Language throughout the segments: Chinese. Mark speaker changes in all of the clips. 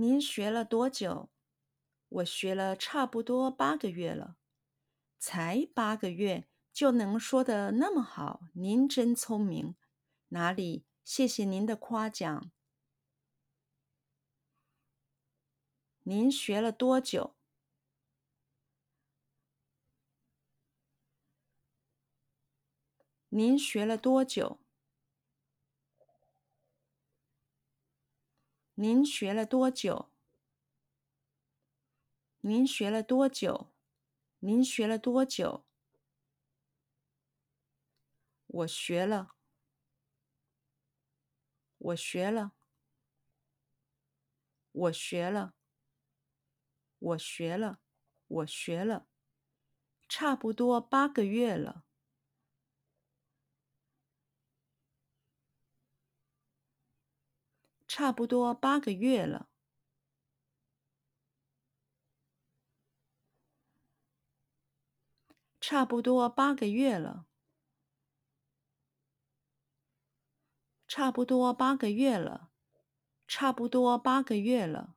Speaker 1: 您学了多久？我学了差不多八个月了。才八个月就能说得那么好，您真聪明。哪里？谢谢您的夸奖。您学了多久？您学了多久？您学了多久？您学了多久？您学了多久？我学了。我学了。我学了。我学了。我学了。差不多八个月了。差不多八个月了。差不多八个月了。差不多八个月了。差不多八个月了。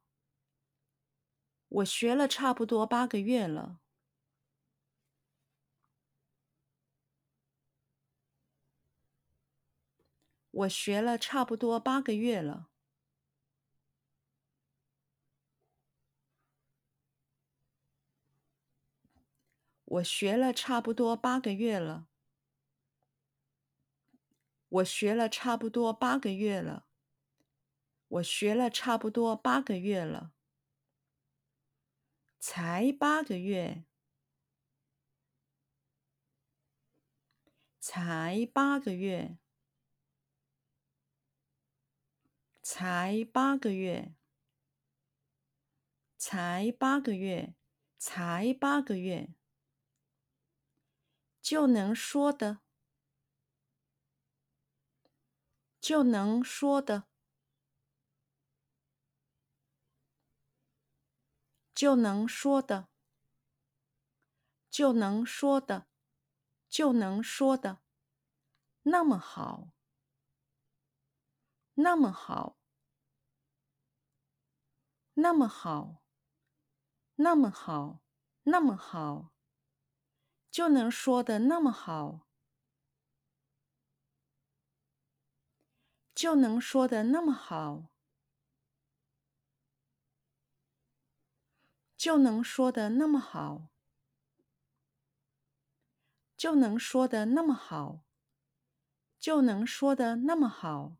Speaker 1: 我学了差不多八个月了。我学了差不多八个月了。我学了差不多八个月了。我学了差不多八个月了。我学了差不多八个月了。才八个月。才八个月。才八个月。才八个月。才八个月。就能说的，就能说的，就能说的，就能说的，就能说的，那么好，那么好，那么好，那么好，那么好。就能说的那么好，就能说的那么好，就能说的那么好，就能说的那么好，就能说的那么好。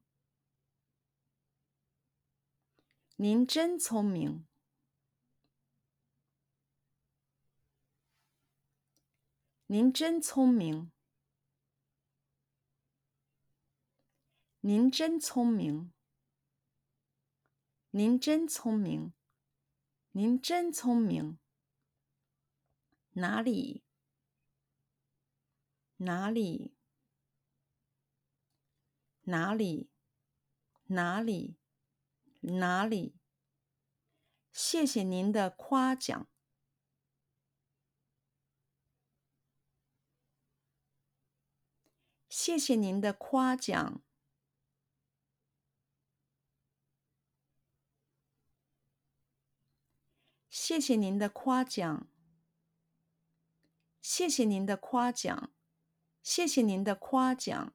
Speaker 1: 您真聪明。您真聪明，您真聪明，您真聪明，您真聪明。哪里？哪里？哪里？哪里？哪里？谢谢您的夸奖。谢谢您的夸奖。谢谢您的夸奖。谢谢您的夸奖。谢谢您的夸奖。